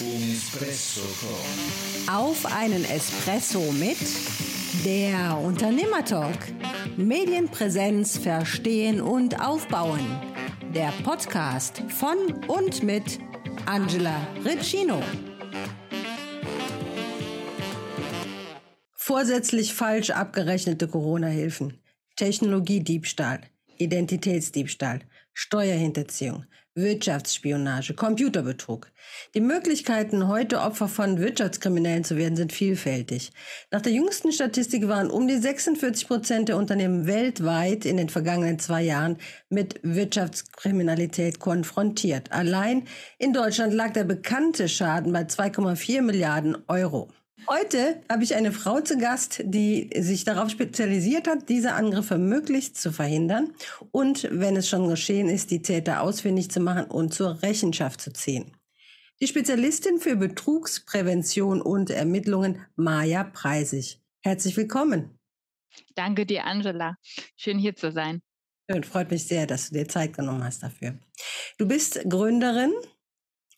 Espresso Auf einen Espresso mit der Unternehmertalk. Medienpräsenz verstehen und aufbauen. Der Podcast von und mit Angela Riccino. Vorsätzlich falsch abgerechnete Corona-Hilfen, Technologiediebstahl, Identitätsdiebstahl, Steuerhinterziehung, Wirtschaftsspionage, Computerbetrug. Die Möglichkeiten, heute Opfer von Wirtschaftskriminellen zu werden, sind vielfältig. Nach der jüngsten Statistik waren um die 46 Prozent der Unternehmen weltweit in den vergangenen zwei Jahren mit Wirtschaftskriminalität konfrontiert. Allein in Deutschland lag der bekannte Schaden bei 2,4 Milliarden Euro. Heute habe ich eine Frau zu Gast, die sich darauf spezialisiert hat, diese Angriffe möglichst zu verhindern und, wenn es schon geschehen ist, die Täter ausfindig zu machen und zur Rechenschaft zu ziehen. Die Spezialistin für Betrugsprävention und Ermittlungen, Maja Preisig. Herzlich willkommen. Danke dir, Angela. Schön hier zu sein. Schön, freut mich sehr, dass du dir Zeit genommen hast dafür. Du bist Gründerin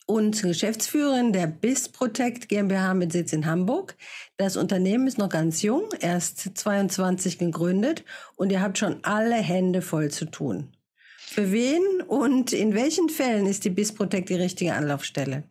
und Geschäftsführerin der BIS Protect GmbH mit Sitz in Hamburg. Das Unternehmen ist noch ganz jung, erst 22 gegründet und ihr habt schon alle Hände voll zu tun. Für wen und in welchen Fällen ist die BIS Protect die richtige Anlaufstelle?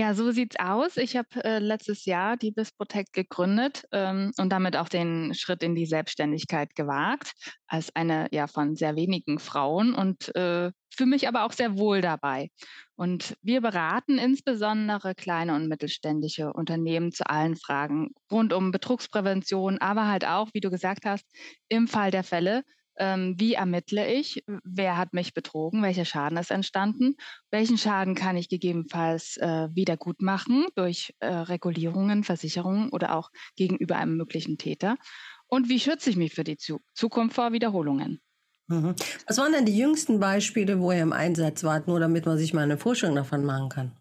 Ja, so sieht's aus. Ich habe äh, letztes Jahr die BIS Protect gegründet ähm, und damit auch den Schritt in die Selbstständigkeit gewagt, als eine ja von sehr wenigen Frauen und äh, für mich aber auch sehr wohl dabei. Und wir beraten insbesondere kleine und mittelständische Unternehmen zu allen Fragen rund um Betrugsprävention, aber halt auch, wie du gesagt hast, im Fall der Fälle ähm, wie ermittle ich, wer hat mich betrogen, welcher Schaden ist entstanden, welchen Schaden kann ich gegebenenfalls äh, wieder gut machen durch äh, Regulierungen, Versicherungen oder auch gegenüber einem möglichen Täter und wie schütze ich mich für die Zukunft vor Wiederholungen. Mhm. Was waren denn die jüngsten Beispiele, wo ihr im Einsatz wart, nur damit man sich mal eine Vorstellung davon machen kann?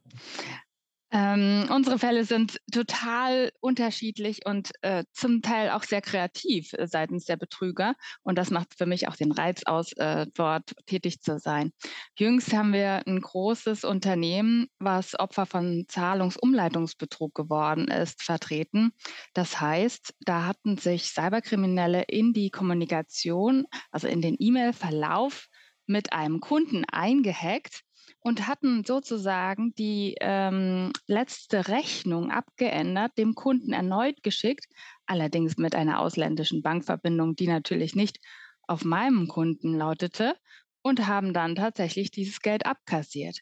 Ähm, unsere Fälle sind total unterschiedlich und äh, zum Teil auch sehr kreativ äh, seitens der Betrüger. Und das macht für mich auch den Reiz aus, äh, dort tätig zu sein. Jüngst haben wir ein großes Unternehmen, was Opfer von Zahlungsumleitungsbetrug geworden ist, vertreten. Das heißt, da hatten sich Cyberkriminelle in die Kommunikation, also in den E-Mail-Verlauf mit einem Kunden eingehackt und hatten sozusagen die ähm, letzte Rechnung abgeändert, dem Kunden erneut geschickt, allerdings mit einer ausländischen Bankverbindung, die natürlich nicht auf meinem Kunden lautete und haben dann tatsächlich dieses Geld abkassiert.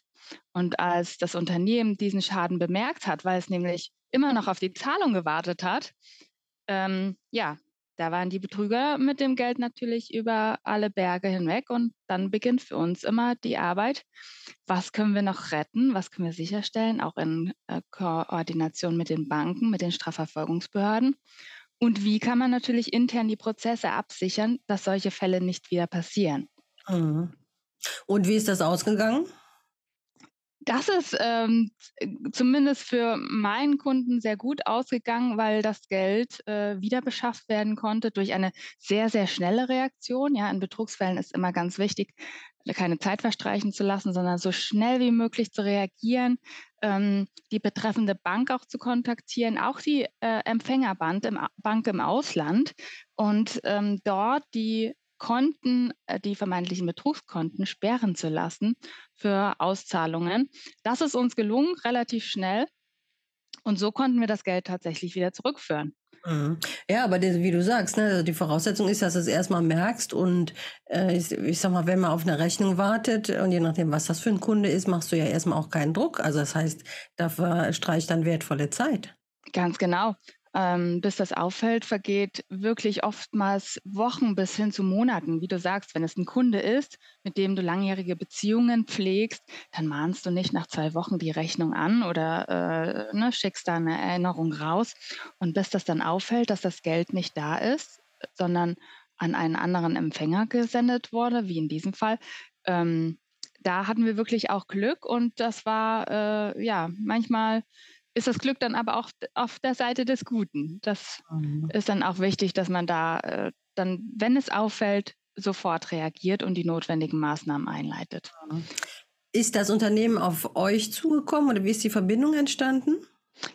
Und als das Unternehmen diesen Schaden bemerkt hat, weil es nämlich immer noch auf die Zahlung gewartet hat, ähm, ja, da waren die Betrüger mit dem Geld natürlich über alle Berge hinweg und dann beginnt für uns immer die Arbeit. Was können wir noch retten? Was können wir sicherstellen? Auch in äh, Koordination mit den Banken, mit den Strafverfolgungsbehörden. Und wie kann man natürlich intern die Prozesse absichern, dass solche Fälle nicht wieder passieren? Mhm. Und wie ist das ausgegangen? Das ist ähm, zumindest für meinen Kunden sehr gut ausgegangen, weil das Geld äh, wieder beschafft werden konnte durch eine sehr, sehr schnelle Reaktion. Ja, in Betrugsfällen ist immer ganz wichtig, keine Zeit verstreichen zu lassen, sondern so schnell wie möglich zu reagieren, ähm, die betreffende Bank auch zu kontaktieren, auch die äh, Empfängerbank im, im Ausland und ähm, dort die Konten, äh, die vermeintlichen Betrugskonten sperren zu lassen für Auszahlungen. Das ist uns gelungen, relativ schnell. Und so konnten wir das Geld tatsächlich wieder zurückführen. Mhm. Ja, aber die, wie du sagst, ne, also die Voraussetzung ist, dass du es erstmal merkst und äh, ich, ich, sag mal, wenn man auf eine Rechnung wartet und je nachdem, was das für ein Kunde ist, machst du ja erstmal auch keinen Druck. Also das heißt, dafür streicht dann wertvolle Zeit. Ganz genau ähm, bis das auffällt, vergeht wirklich oftmals Wochen bis hin zu Monaten. Wie du sagst, wenn es ein Kunde ist, mit dem du langjährige Beziehungen pflegst, dann mahnst du nicht nach zwei Wochen die Rechnung an oder äh, ne, schickst da eine Erinnerung raus. Und bis das dann auffällt, dass das Geld nicht da ist, sondern an einen anderen Empfänger gesendet wurde, wie in diesem Fall, ähm, da hatten wir wirklich auch Glück und das war äh, ja manchmal ist das Glück dann aber auch auf der Seite des Guten. Das mhm. ist dann auch wichtig, dass man da äh, dann, wenn es auffällt, sofort reagiert und die notwendigen Maßnahmen einleitet. Ist das Unternehmen auf euch zugekommen oder wie ist die Verbindung entstanden?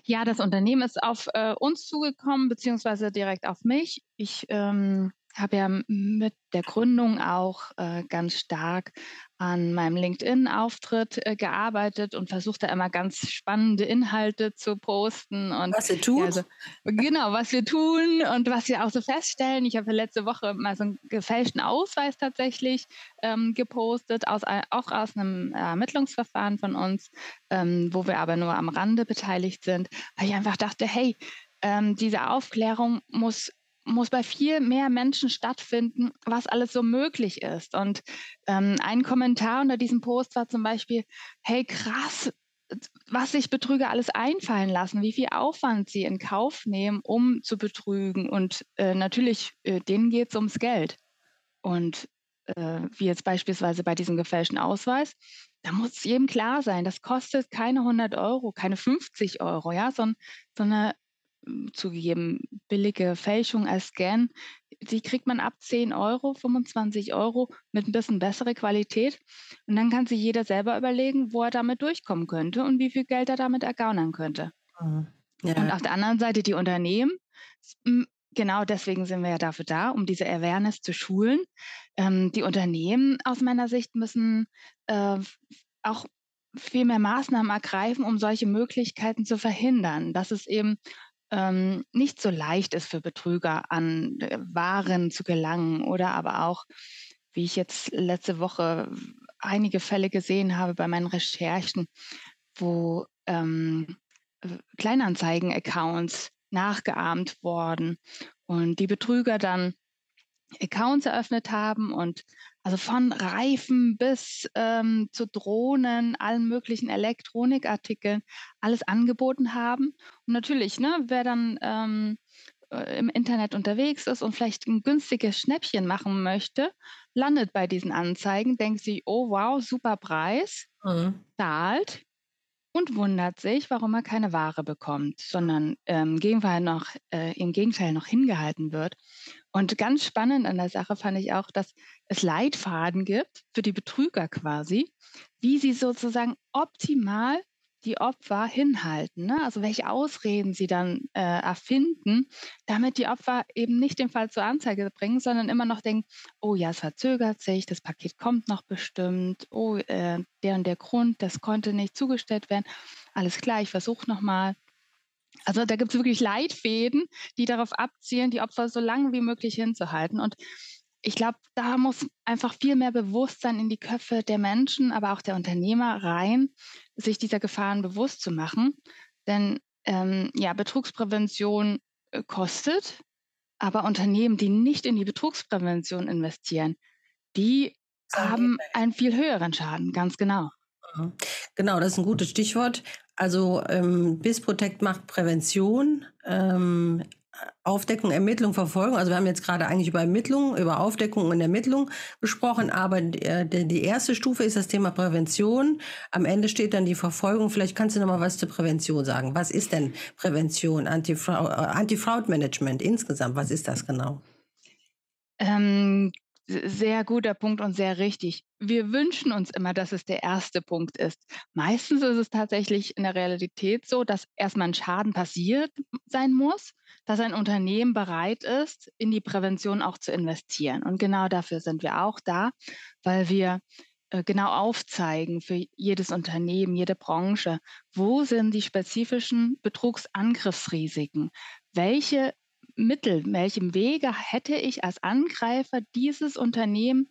Ja, das Unternehmen ist auf äh, uns zugekommen, beziehungsweise direkt auf mich. Ich ähm, habe ja mit der Gründung auch äh, ganz stark an meinem LinkedIn-Auftritt äh, gearbeitet und versucht da immer ganz spannende Inhalte zu posten. Und, was ihr tut? Ja, also, genau, was wir tun und was wir auch so feststellen. Ich habe letzte Woche mal so einen gefälschten Ausweis tatsächlich ähm, gepostet, aus, auch aus einem Ermittlungsverfahren von uns, ähm, wo wir aber nur am Rande beteiligt sind, weil ich einfach dachte, hey, ähm, diese Aufklärung muss muss bei viel mehr Menschen stattfinden, was alles so möglich ist. Und ähm, ein Kommentar unter diesem Post war zum Beispiel, hey krass, was sich Betrüger alles einfallen lassen, wie viel Aufwand sie in Kauf nehmen, um zu betrügen. Und äh, natürlich, äh, denen geht es ums Geld. Und äh, wie jetzt beispielsweise bei diesem gefälschten Ausweis, da muss jedem klar sein, das kostet keine 100 Euro, keine 50 Euro, ja, sondern, sondern zugegeben billige Fälschung als Scan, die kriegt man ab 10 Euro, 25 Euro mit ein bisschen bessere Qualität. Und dann kann sich jeder selber überlegen, wo er damit durchkommen könnte und wie viel Geld er damit ergaunern könnte. Mhm. Ja. Und auf der anderen Seite die Unternehmen. Genau deswegen sind wir ja dafür da, um diese Awareness zu schulen. Ähm, die Unternehmen aus meiner Sicht müssen äh, auch viel mehr Maßnahmen ergreifen, um solche Möglichkeiten zu verhindern, dass es eben ähm, nicht so leicht ist für Betrüger an äh, Waren zu gelangen oder aber auch, wie ich jetzt letzte Woche einige Fälle gesehen habe bei meinen Recherchen, wo ähm, Kleinanzeigen-Accounts nachgeahmt worden und die Betrüger dann Accounts eröffnet haben und also von Reifen bis ähm, zu Drohnen, allen möglichen Elektronikartikeln, alles angeboten haben. Und natürlich, ne, wer dann ähm, äh, im Internet unterwegs ist und vielleicht ein günstiges Schnäppchen machen möchte, landet bei diesen Anzeigen, denkt sich, oh wow, super Preis, mhm. zahlt und wundert sich, warum er keine Ware bekommt, sondern ähm, Gegenteil noch, äh, im Gegenteil noch hingehalten wird. Und ganz spannend an der Sache fand ich auch, dass es Leitfaden gibt für die Betrüger quasi, wie sie sozusagen optimal die Opfer hinhalten. Ne? Also welche Ausreden sie dann äh, erfinden, damit die Opfer eben nicht den Fall zur Anzeige bringen, sondern immer noch denken, oh ja, es verzögert sich, das Paket kommt noch bestimmt, oh, äh, der und der Grund, das konnte nicht zugestellt werden. Alles klar, ich versuche nochmal. Also da gibt es wirklich Leitfäden, die darauf abzielen, die Opfer so lange wie möglich hinzuhalten. Und ich glaube, da muss einfach viel mehr Bewusstsein in die Köpfe der Menschen, aber auch der Unternehmer rein, sich dieser Gefahren bewusst zu machen. Denn ähm, ja, Betrugsprävention äh, kostet, aber Unternehmen, die nicht in die Betrugsprävention investieren, die haben einen viel höheren Schaden, ganz genau. Mhm. Genau, das ist ein gutes Stichwort. Also ähm, BIS macht Prävention, ähm, Aufdeckung, Ermittlung, Verfolgung. Also wir haben jetzt gerade eigentlich über Ermittlung, über Aufdeckung und Ermittlung gesprochen, aber äh, die erste Stufe ist das Thema Prävention. Am Ende steht dann die Verfolgung. Vielleicht kannst du noch mal was zur Prävention sagen. Was ist denn Prävention, Anti-Fraud-Management insgesamt? Was ist das genau? Ähm, sehr guter Punkt und sehr richtig. Wir wünschen uns immer, dass es der erste Punkt ist. Meistens ist es tatsächlich in der Realität so, dass erstmal ein Schaden passiert sein muss, dass ein Unternehmen bereit ist, in die Prävention auch zu investieren. Und genau dafür sind wir auch da, weil wir äh, genau aufzeigen für jedes Unternehmen, jede Branche, wo sind die spezifischen Betrugsangriffsrisiken? Welche Mittel, welchem Wege hätte ich als Angreifer dieses Unternehmen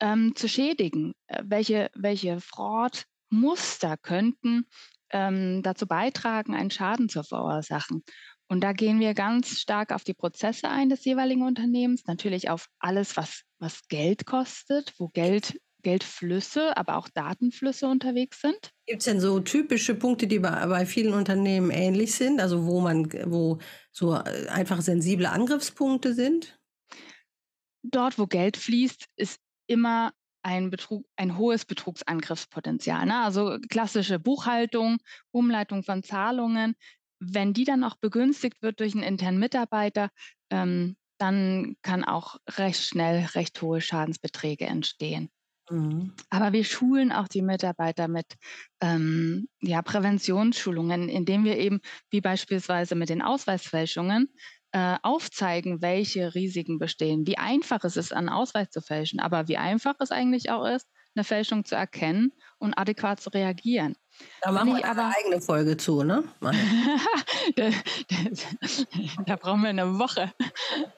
ähm, zu schädigen? Äh, welche, welche Fraud-Muster könnten ähm, dazu beitragen, einen Schaden zu verursachen? Und da gehen wir ganz stark auf die Prozesse ein des jeweiligen Unternehmens, natürlich auf alles, was, was Geld kostet, wo Geld Geldflüsse, aber auch Datenflüsse unterwegs sind. Gibt es denn so typische Punkte, die bei, bei, vielen Unternehmen ähnlich sind, also wo man, wo so äh, einfach sensible Angriffspunkte sind? Dort, wo Geld fließt, ist immer ein, Betrug, ein hohes Betrugsangriffspotenzial. Ne? Also klassische Buchhaltung, Umleitung von Zahlungen. Wenn die dann auch begünstigt wird durch einen internen Mitarbeiter, ähm, dann kann auch recht schnell recht hohe Schadensbeträge entstehen. Mhm. Aber wir schulen auch die Mitarbeiter mit ähm, ja, Präventionsschulungen, indem wir eben, wie beispielsweise mit den Ausweisfälschungen, äh, aufzeigen, welche Risiken bestehen, wie einfach es ist, einen Ausweis zu fälschen, aber wie einfach es eigentlich auch ist, eine Fälschung zu erkennen und adäquat zu reagieren. Da machen wir aber eine eigene Folge zu, ne? da, da, brauchen wir eine Woche.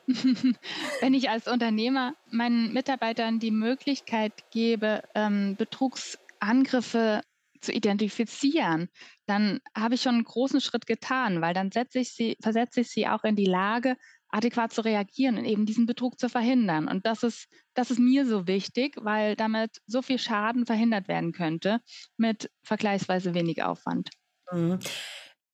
Wenn ich als Unternehmer meinen Mitarbeitern die Möglichkeit gebe, ähm, Betrugsangriffe zu identifizieren, dann habe ich schon einen großen Schritt getan, weil dann setze ich sie, versetze ich sie auch in die Lage, adäquat zu reagieren und eben diesen Betrug zu verhindern. Und das ist, das ist mir so wichtig, weil damit so viel Schaden verhindert werden könnte mit vergleichsweise wenig Aufwand. Mhm.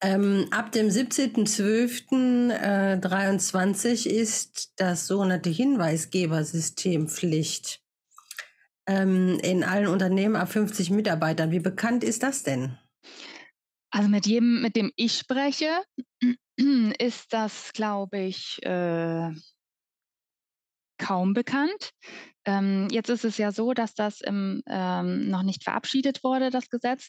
Ähm, ab dem 17.12.23 äh, ist das sogenannte Hinweisgebersystem Pflicht ähm, in allen Unternehmen ab 50 Mitarbeitern. Wie bekannt ist das denn? Also mit jedem, mit dem ich spreche, ist das, glaube ich, äh, kaum bekannt. Ähm, jetzt ist es ja so, dass das im, ähm, noch nicht verabschiedet wurde, das Gesetz,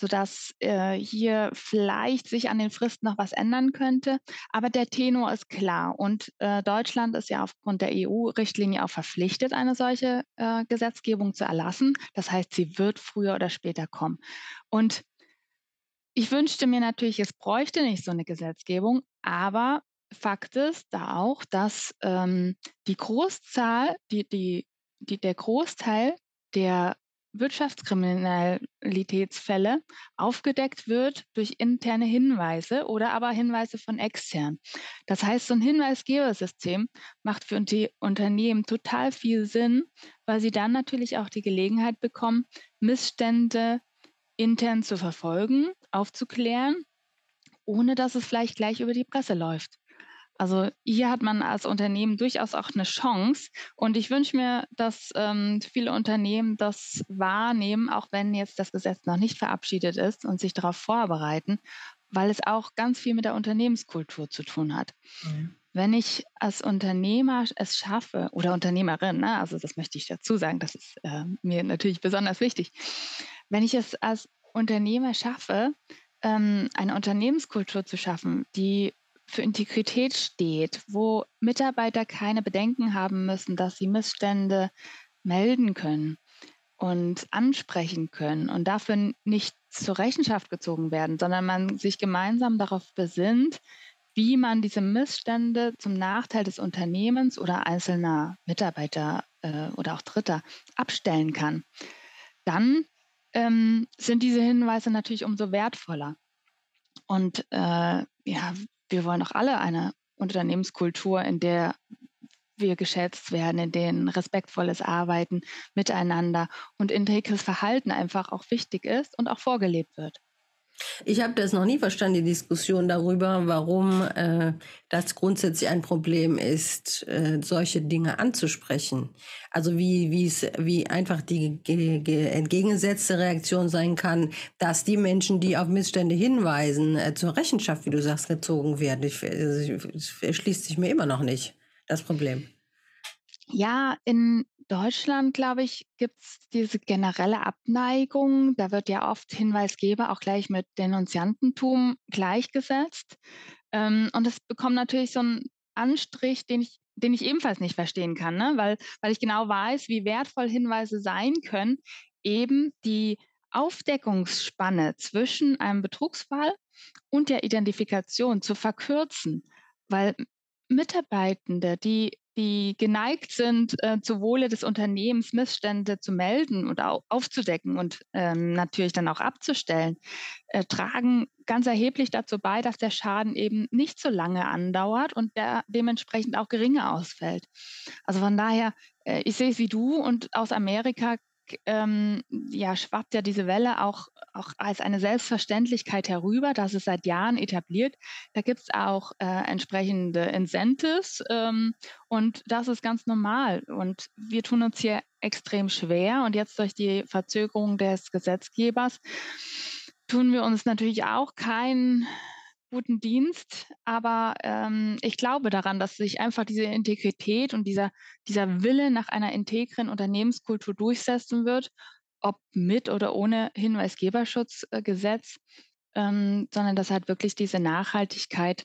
sodass äh, hier vielleicht sich an den Fristen noch was ändern könnte. Aber der Tenor ist klar und äh, Deutschland ist ja aufgrund der EU-Richtlinie auch verpflichtet, eine solche äh, Gesetzgebung zu erlassen. Das heißt, sie wird früher oder später kommen. Und ich wünschte mir natürlich, es bräuchte nicht so eine Gesetzgebung, aber Fakt ist da auch, dass ähm, die Großzahl, die, die, die, der Großteil der Wirtschaftskriminalitätsfälle aufgedeckt wird durch interne Hinweise oder aber Hinweise von extern. Das heißt, so ein Hinweisgebersystem macht für die Unternehmen total viel Sinn, weil sie dann natürlich auch die Gelegenheit bekommen, Missstände intern zu verfolgen, aufzuklären, ohne dass es vielleicht gleich über die Presse läuft. Also hier hat man als Unternehmen durchaus auch eine Chance. Und ich wünsche mir, dass ähm, viele Unternehmen das wahrnehmen, auch wenn jetzt das Gesetz noch nicht verabschiedet ist und sich darauf vorbereiten, weil es auch ganz viel mit der Unternehmenskultur zu tun hat. Mhm. Wenn ich als Unternehmer es schaffe, oder Unternehmerin, ne, also das möchte ich dazu sagen, das ist äh, mir natürlich besonders wichtig, wenn ich es als Unternehmer schaffe, ähm, eine Unternehmenskultur zu schaffen, die für Integrität steht, wo Mitarbeiter keine Bedenken haben müssen, dass sie Missstände melden können und ansprechen können und dafür nicht zur Rechenschaft gezogen werden, sondern man sich gemeinsam darauf besinnt, wie man diese Missstände zum Nachteil des Unternehmens oder einzelner Mitarbeiter äh, oder auch Dritter abstellen kann. Dann ähm, sind diese Hinweise natürlich umso wertvoller. Und äh, ja, wir wollen doch alle eine Unternehmenskultur, in der wir geschätzt werden, in denen respektvolles Arbeiten miteinander und integres Verhalten einfach auch wichtig ist und auch vorgelebt wird. Ich habe das noch nie verstanden, die Diskussion darüber, warum äh, das grundsätzlich ein Problem ist, äh, solche Dinge anzusprechen. Also wie wie einfach die entgegengesetzte Reaktion sein kann, dass die Menschen, die auf Missstände hinweisen, äh, zur Rechenschaft, wie du sagst, gezogen werden. Ich, also, erschließt sich mir immer noch nicht das Problem. Ja, in Deutschland, glaube ich, gibt es diese generelle Abneigung. Da wird ja oft Hinweisgeber auch gleich mit Denunziantentum gleichgesetzt. Ähm, und das bekommt natürlich so einen Anstrich, den ich, den ich ebenfalls nicht verstehen kann, ne? weil, weil ich genau weiß, wie wertvoll Hinweise sein können, eben die Aufdeckungsspanne zwischen einem Betrugsfall und der Identifikation zu verkürzen. Weil Mitarbeitende, die die geneigt sind, äh, zu Wohle des Unternehmens Missstände zu melden und au aufzudecken und ähm, natürlich dann auch abzustellen, äh, tragen ganz erheblich dazu bei, dass der Schaden eben nicht so lange andauert und der dementsprechend auch geringer ausfällt. Also von daher, äh, ich sehe es wie du und aus Amerika ähm, ja, schwappt ja diese Welle auch, auch als eine Selbstverständlichkeit herüber. Das ist seit Jahren etabliert. Da gibt es auch äh, entsprechende Incentives ähm, und das ist ganz normal. Und wir tun uns hier extrem schwer und jetzt durch die Verzögerung des Gesetzgebers tun wir uns natürlich auch keinen guten Dienst, aber ähm, ich glaube daran, dass sich einfach diese Integrität und dieser, dieser Wille nach einer integren Unternehmenskultur durchsetzen wird, ob mit oder ohne Hinweisgeberschutzgesetz, ähm, sondern dass halt wirklich diese Nachhaltigkeit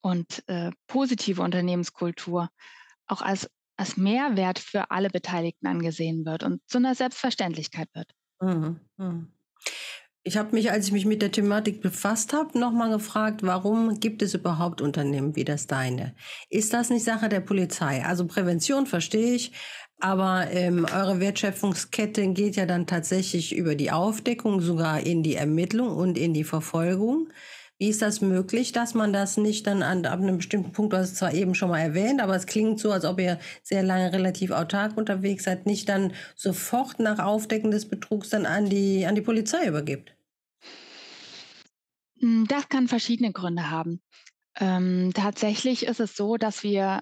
und äh, positive Unternehmenskultur auch als, als Mehrwert für alle Beteiligten angesehen wird und zu einer Selbstverständlichkeit wird. Mhm. Mhm. Ich habe mich, als ich mich mit der Thematik befasst habe, nochmal gefragt, warum gibt es überhaupt Unternehmen wie das deine? Ist das nicht Sache der Polizei? Also Prävention verstehe ich, aber ähm, eure Wertschöpfungskette geht ja dann tatsächlich über die Aufdeckung, sogar in die Ermittlung und in die Verfolgung. Wie ist das möglich, dass man das nicht dann an ab einem bestimmten Punkt, du hast es zwar eben schon mal erwähnt, aber es klingt so, als ob ihr sehr lange relativ autark unterwegs seid, nicht dann sofort nach Aufdecken des Betrugs dann an die, an die Polizei übergibt? Hm, das kann verschiedene Gründe haben. Ähm, tatsächlich ist es so, dass wir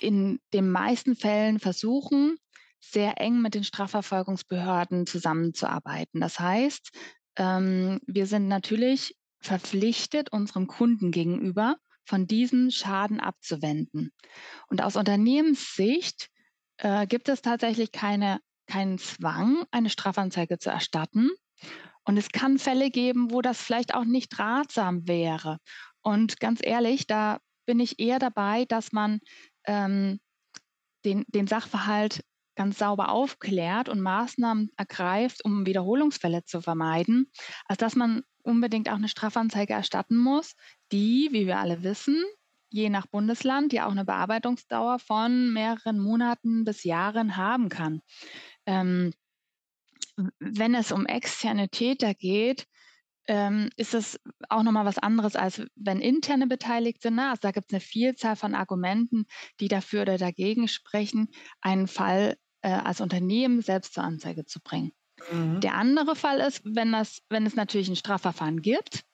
in den meisten Fällen versuchen, sehr eng mit den Strafverfolgungsbehörden zusammenzuarbeiten. Das heißt, ähm, wir sind natürlich verpflichtet, unserem Kunden gegenüber von diesem Schaden abzuwenden. Und aus Unternehmenssicht äh, gibt es tatsächlich keine, keinen Zwang, eine Strafanzeige zu erstatten. Und es kann Fälle geben, wo das vielleicht auch nicht ratsam wäre. Und ganz ehrlich, da bin ich eher dabei, dass man ähm, den, den Sachverhalt ganz sauber aufklärt und Maßnahmen ergreift, um Wiederholungsfälle zu vermeiden, als dass man unbedingt auch eine Strafanzeige erstatten muss, die, wie wir alle wissen, je nach Bundesland ja auch eine Bearbeitungsdauer von mehreren Monaten bis Jahren haben kann. Ähm, wenn es um externe Täter geht, ähm, ist es auch nochmal was anderes, als wenn interne beteiligt sind. Also da gibt es eine Vielzahl von Argumenten, die dafür oder dagegen sprechen, einen Fall äh, als Unternehmen selbst zur Anzeige zu bringen. Mhm. Der andere Fall ist, wenn, das, wenn es natürlich ein Strafverfahren gibt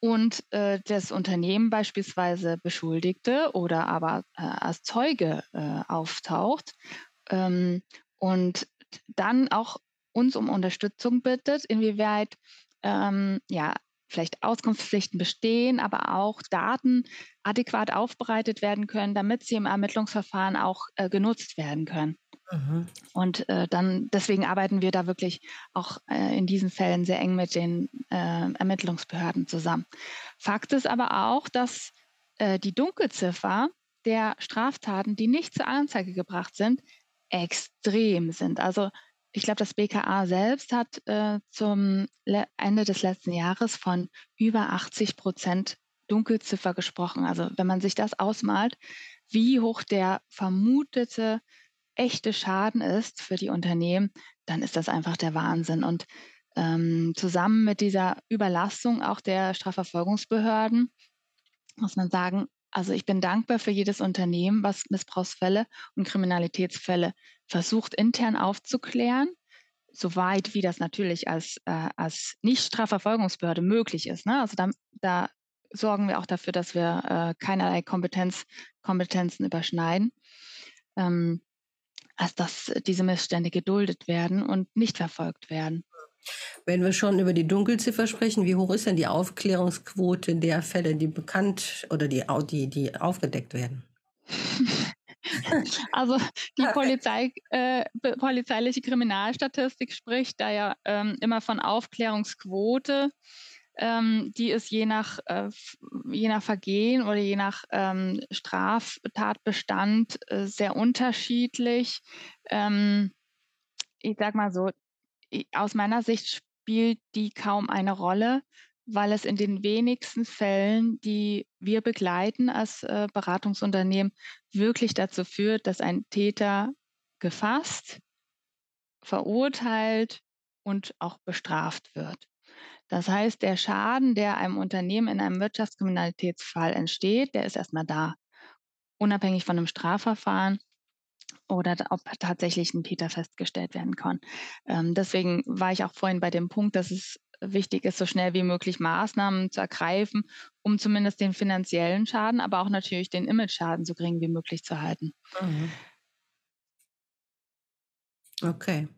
und äh, das Unternehmen beispielsweise Beschuldigte oder aber äh, als Zeuge äh, auftaucht ähm, und dann auch uns um Unterstützung bittet, inwieweit ähm, ja, vielleicht Auskunftspflichten bestehen, aber auch Daten adäquat aufbereitet werden können, damit sie im Ermittlungsverfahren auch äh, genutzt werden können. Mhm. Und äh, dann deswegen arbeiten wir da wirklich auch äh, in diesen Fällen sehr eng mit den äh, Ermittlungsbehörden zusammen. Fakt ist aber auch, dass äh, die Dunkelziffer der Straftaten, die nicht zur Anzeige gebracht sind, extrem sind. Also ich glaube, das BKA selbst hat äh, zum Ende des letzten Jahres von über 80 Prozent Dunkelziffer gesprochen. Also wenn man sich das ausmalt, wie hoch der vermutete echte Schaden ist für die Unternehmen, dann ist das einfach der Wahnsinn. Und ähm, zusammen mit dieser Überlastung auch der Strafverfolgungsbehörden muss man sagen, also ich bin dankbar für jedes Unternehmen, was Missbrauchsfälle und Kriminalitätsfälle versucht intern aufzuklären, soweit wie das natürlich als, äh, als Nicht-Strafverfolgungsbehörde möglich ist. Ne? Also da, da sorgen wir auch dafür, dass wir äh, keinerlei Kompetenz, Kompetenzen überschneiden. Ähm, als dass diese Missstände geduldet werden und nicht verfolgt werden. Wenn wir schon über die Dunkelziffer sprechen, wie hoch ist denn die Aufklärungsquote der Fälle, die bekannt oder die, die, die aufgedeckt werden? Also die Polizei, äh, polizeiliche Kriminalstatistik spricht da ja ähm, immer von Aufklärungsquote. Ähm, die ist je nach, äh, je nach Vergehen oder je nach ähm, Straftatbestand äh, sehr unterschiedlich. Ähm, ich sag mal so, aus meiner Sicht spielt die kaum eine Rolle, weil es in den wenigsten Fällen, die wir begleiten als äh, Beratungsunternehmen, wirklich dazu führt, dass ein Täter gefasst, verurteilt und auch bestraft wird. Das heißt, der Schaden, der einem Unternehmen in einem Wirtschaftskriminalitätsfall entsteht, der ist erstmal da, unabhängig von einem Strafverfahren oder ob tatsächlich ein Täter festgestellt werden kann. Ähm, deswegen war ich auch vorhin bei dem Punkt, dass es wichtig ist, so schnell wie möglich Maßnahmen zu ergreifen, um zumindest den finanziellen Schaden, aber auch natürlich den Image-Schaden so gering wie möglich zu halten. Mhm. Okay.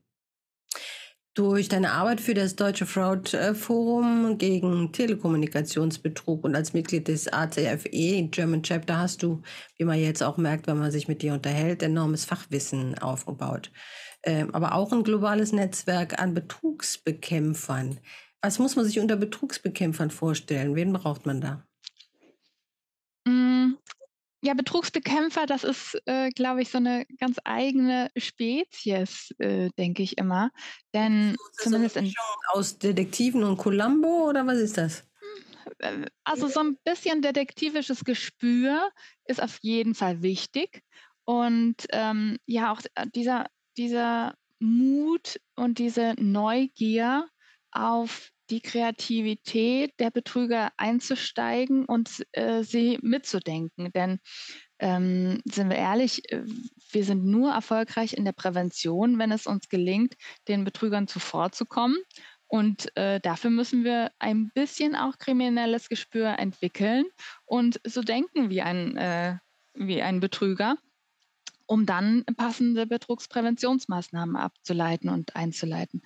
durch deine Arbeit für das Deutsche Fraud Forum gegen Telekommunikationsbetrug und als Mitglied des ACFE German Chapter hast du, wie man jetzt auch merkt, wenn man sich mit dir unterhält, enormes Fachwissen aufgebaut. Ähm, aber auch ein globales Netzwerk an Betrugsbekämpfern. Was muss man sich unter Betrugsbekämpfern vorstellen? Wen braucht man da? Mm, ja, Betrugsbekämpfer, das ist, äh, glaube ich, so eine ganz eigene Spezies, äh, denke ich immer. Denn so zumindest in aus Detektiven und Columbo oder was ist das? Hm, also so ein bisschen detektivisches Gespür ist auf jeden Fall wichtig. Und ähm, ja, auch dieser, dieser Mut und diese Neugier auf die Kreativität der Betrüger einzusteigen und äh, sie mitzudenken. Denn ähm, sind wir ehrlich, äh, wir sind nur erfolgreich in der Prävention, wenn es uns gelingt, den Betrügern zuvorzukommen. Und äh, dafür müssen wir ein bisschen auch kriminelles Gespür entwickeln und so denken wie ein, äh, wie ein Betrüger um dann passende Betrugspräventionsmaßnahmen abzuleiten und einzuleiten.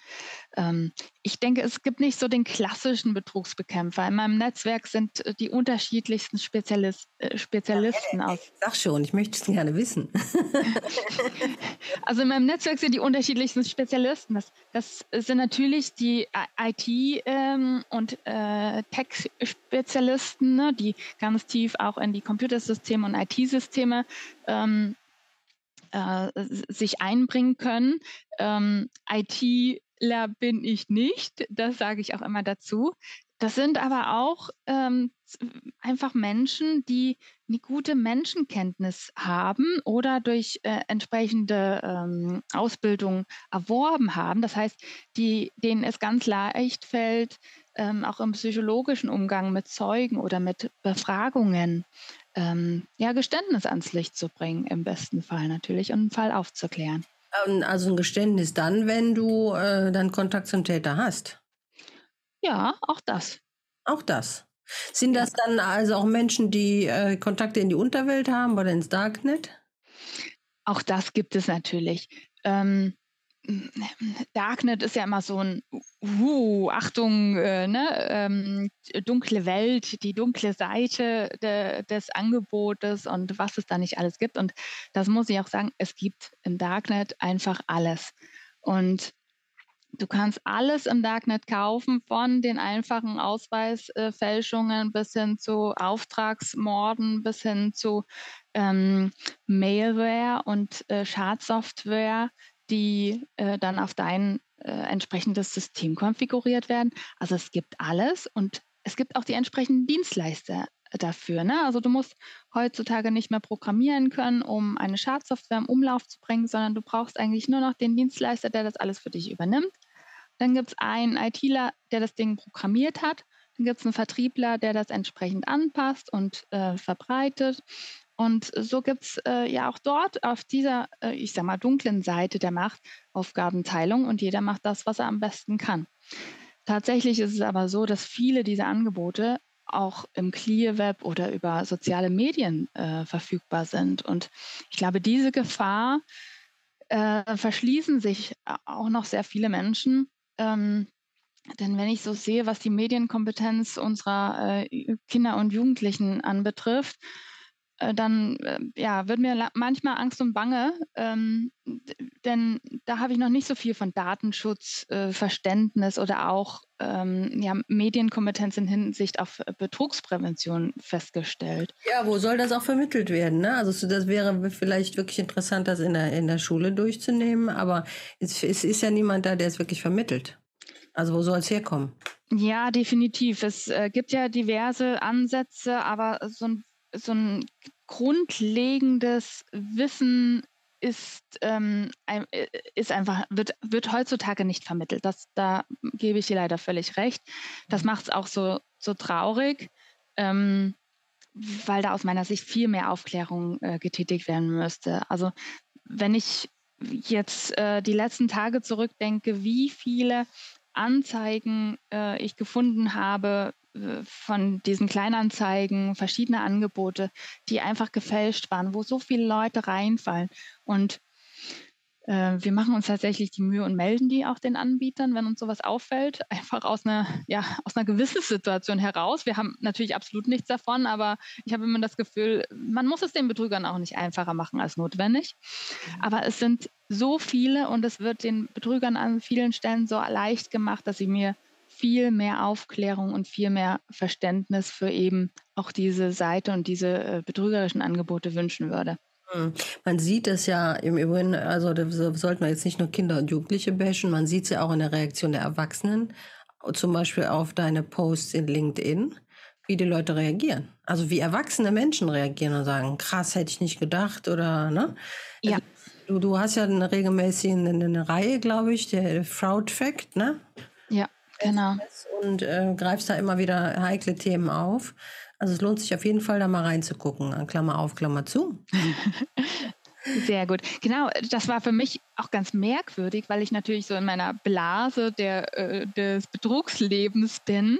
Ähm, ich denke, es gibt nicht so den klassischen Betrugsbekämpfer. In meinem Netzwerk sind äh, die unterschiedlichsten Spezialist, äh, Spezialisten ja, aus. Sag schon, ich möchte es gerne wissen. also in meinem Netzwerk sind die unterschiedlichsten Spezialisten. Das, das sind natürlich die IT- ähm, und äh, Tech-Spezialisten, ne, die ganz tief auch in die Computersysteme und IT-Systeme ähm, äh, sich einbringen können. Ähm, ITler bin ich nicht, das sage ich auch immer dazu. Das sind aber auch ähm, einfach Menschen, die eine gute Menschenkenntnis haben oder durch äh, entsprechende ähm, Ausbildung erworben haben. Das heißt, die, denen es ganz leicht fällt, ähm, auch im psychologischen Umgang mit Zeugen oder mit Befragungen ähm, ja, Geständnis ans Licht zu bringen, im besten Fall natürlich, und einen Fall aufzuklären. Ähm, also ein Geständnis dann, wenn du äh, dann Kontakt zum Täter hast. Ja, auch das. Auch das. Sind das dann also auch Menschen, die äh, Kontakte in die Unterwelt haben oder ins Darknet? Auch das gibt es natürlich. Ähm, Darknet ist ja immer so ein, uh, Achtung, äh, ne, ähm, dunkle Welt, die dunkle Seite de, des Angebotes und was es da nicht alles gibt. Und das muss ich auch sagen, es gibt im Darknet einfach alles. Und du kannst alles im Darknet kaufen, von den einfachen Ausweisfälschungen bis hin zu Auftragsmorden, bis hin zu ähm, Mailware und äh, Schadsoftware die äh, dann auf dein äh, entsprechendes System konfiguriert werden. Also es gibt alles und es gibt auch die entsprechenden Dienstleister dafür. Ne? Also du musst heutzutage nicht mehr programmieren können, um eine Schadsoftware im Umlauf zu bringen, sondern du brauchst eigentlich nur noch den Dienstleister, der das alles für dich übernimmt. Dann gibt es einen ITler, der das Ding programmiert hat. Dann gibt es einen Vertriebler, der das entsprechend anpasst und äh, verbreitet. Und so gibt es äh, ja auch dort auf dieser, äh, ich sag mal, dunklen Seite der Macht Aufgabenteilung und jeder macht das, was er am besten kann. Tatsächlich ist es aber so, dass viele dieser Angebote auch im Clear Web oder über soziale Medien äh, verfügbar sind. Und ich glaube, diese Gefahr äh, verschließen sich auch noch sehr viele Menschen. Ähm, denn wenn ich so sehe, was die Medienkompetenz unserer äh, Kinder und Jugendlichen anbetrifft, dann äh, ja, wird mir manchmal Angst und Bange, ähm, denn da habe ich noch nicht so viel von Datenschutzverständnis äh, oder auch ähm, ja, Medienkompetenz in Hinsicht auf Betrugsprävention festgestellt. Ja, wo soll das auch vermittelt werden? Ne? Also das wäre vielleicht wirklich interessant, das in der, in der Schule durchzunehmen, aber es, es ist ja niemand da, der es wirklich vermittelt. Also wo soll es herkommen? Ja, definitiv. Es äh, gibt ja diverse Ansätze, aber so ein so ein grundlegendes Wissen ist, ähm, äh, ist einfach, wird, wird heutzutage nicht vermittelt. Das, da gebe ich dir leider völlig recht. Das mhm. macht es auch so, so traurig, ähm, weil da aus meiner Sicht viel mehr Aufklärung äh, getätigt werden müsste. Also wenn ich jetzt äh, die letzten Tage zurückdenke, wie viele Anzeigen äh, ich gefunden habe von diesen Kleinanzeigen, verschiedene Angebote, die einfach gefälscht waren, wo so viele Leute reinfallen. Und äh, wir machen uns tatsächlich die Mühe und melden die auch den Anbietern, wenn uns sowas auffällt, einfach aus einer, ja, aus einer Gewissenssituation heraus. Wir haben natürlich absolut nichts davon, aber ich habe immer das Gefühl, man muss es den Betrügern auch nicht einfacher machen als notwendig. Mhm. Aber es sind so viele und es wird den Betrügern an vielen Stellen so leicht gemacht, dass sie mir viel mehr Aufklärung und viel mehr Verständnis für eben auch diese Seite und diese äh, betrügerischen Angebote wünschen würde. Hm. Man sieht es ja im Übrigen, also da sollten wir jetzt nicht nur Kinder und Jugendliche bashen, man sieht es ja auch in der Reaktion der Erwachsenen, zum Beispiel auf deine Posts in LinkedIn, wie die Leute reagieren. Also wie erwachsene Menschen reagieren und sagen, krass, hätte ich nicht gedacht oder, ne? Ja. Also, du, du hast ja eine regelmäßig eine, eine Reihe, glaube ich, der Fraud Fact, ne? Genau. Und äh, greifst da immer wieder heikle Themen auf. Also es lohnt sich auf jeden Fall, da mal reinzugucken. Klammer auf, Klammer zu. Sehr gut. Genau, das war für mich auch ganz merkwürdig, weil ich natürlich so in meiner Blase der, äh, des Betrugslebens bin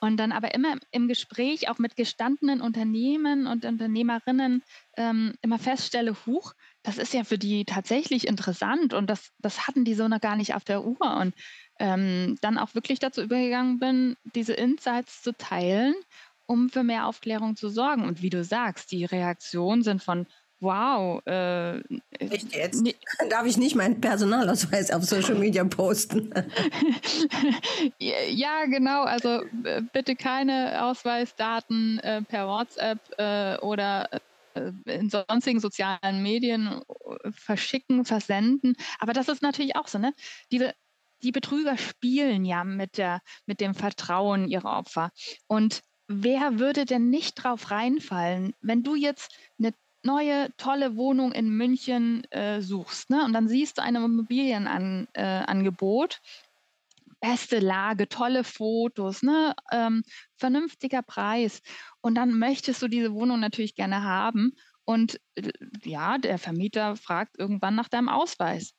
und dann aber immer im Gespräch auch mit gestandenen Unternehmen und Unternehmerinnen ähm, immer feststelle, huch, das ist ja für die tatsächlich interessant und das, das hatten die so noch gar nicht auf der Uhr und ähm, dann auch wirklich dazu übergegangen bin, diese Insights zu teilen um für mehr Aufklärung zu sorgen. Und wie du sagst, die Reaktionen sind von Wow. Äh, Echt jetzt? Ne, Darf ich nicht meinen Personalausweis auf Social Media posten? ja, genau. Also äh, bitte keine Ausweisdaten äh, per WhatsApp äh, oder äh, in sonstigen sozialen Medien äh, verschicken, versenden. Aber das ist natürlich auch so, ne? Diese, die Betrüger spielen ja mit, der, mit dem Vertrauen ihrer Opfer. Und wer würde denn nicht drauf reinfallen, wenn du jetzt eine neue tolle Wohnung in München äh, suchst ne? und dann siehst du ein Immobilienangebot, äh, beste Lage, tolle Fotos, ne? Ähm, vernünftiger Preis und dann möchtest du diese Wohnung natürlich gerne haben und äh, ja, der Vermieter fragt irgendwann nach deinem Ausweis.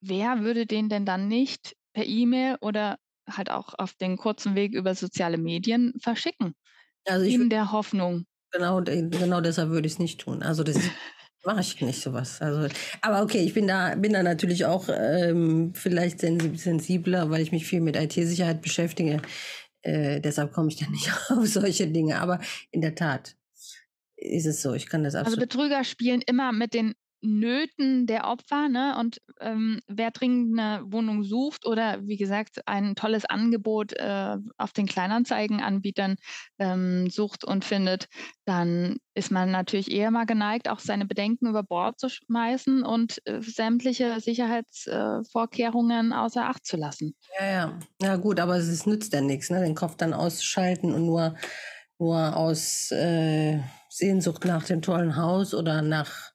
Wer würde den denn dann nicht per E-Mail oder halt auch auf den kurzen Weg über soziale Medien verschicken. Also in der Hoffnung. Genau, genau deshalb würde ich es nicht tun. Also das mache ich nicht sowas. Also, aber okay, ich bin da, bin da natürlich auch ähm, vielleicht sensibler, weil ich mich viel mit IT-Sicherheit beschäftige. Äh, deshalb komme ich da nicht auf solche Dinge. Aber in der Tat ist es so. Ich kann das also absolut. Also Betrüger spielen immer mit den Nöten der Opfer. Ne? Und ähm, wer dringend eine Wohnung sucht oder wie gesagt ein tolles Angebot äh, auf den Kleinanzeigenanbietern ähm, sucht und findet, dann ist man natürlich eher mal geneigt, auch seine Bedenken über Bord zu schmeißen und äh, sämtliche Sicherheitsvorkehrungen äh, außer Acht zu lassen. Ja, ja. Ja gut, aber es nützt ja nichts, ne? den Kopf dann auszuschalten und nur, nur aus äh, Sehnsucht nach dem tollen Haus oder nach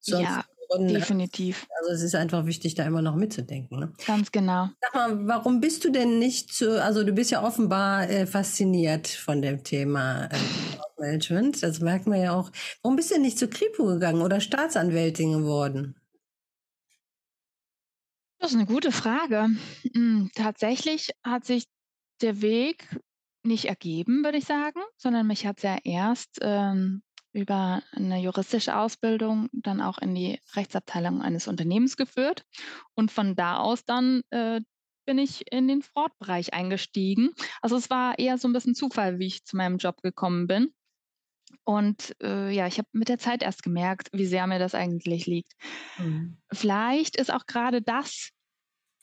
Sonst ja, Gründen. definitiv. Also es ist einfach wichtig, da immer noch mitzudenken. Ne? Ganz genau. Sag mal, warum bist du denn nicht zu, also du bist ja offenbar äh, fasziniert von dem Thema äh, Management, das merkt man ja auch. Warum bist du denn nicht zur Kripo gegangen oder Staatsanwältin geworden? Das ist eine gute Frage. Hm, tatsächlich hat sich der Weg nicht ergeben, würde ich sagen, sondern mich hat es ja erst ähm, über eine juristische Ausbildung dann auch in die Rechtsabteilung eines Unternehmens geführt. Und von da aus dann äh, bin ich in den Fraud-Bereich eingestiegen. Also es war eher so ein bisschen Zufall, wie ich zu meinem Job gekommen bin. Und äh, ja, ich habe mit der Zeit erst gemerkt, wie sehr mir das eigentlich liegt. Mhm. Vielleicht ist auch gerade das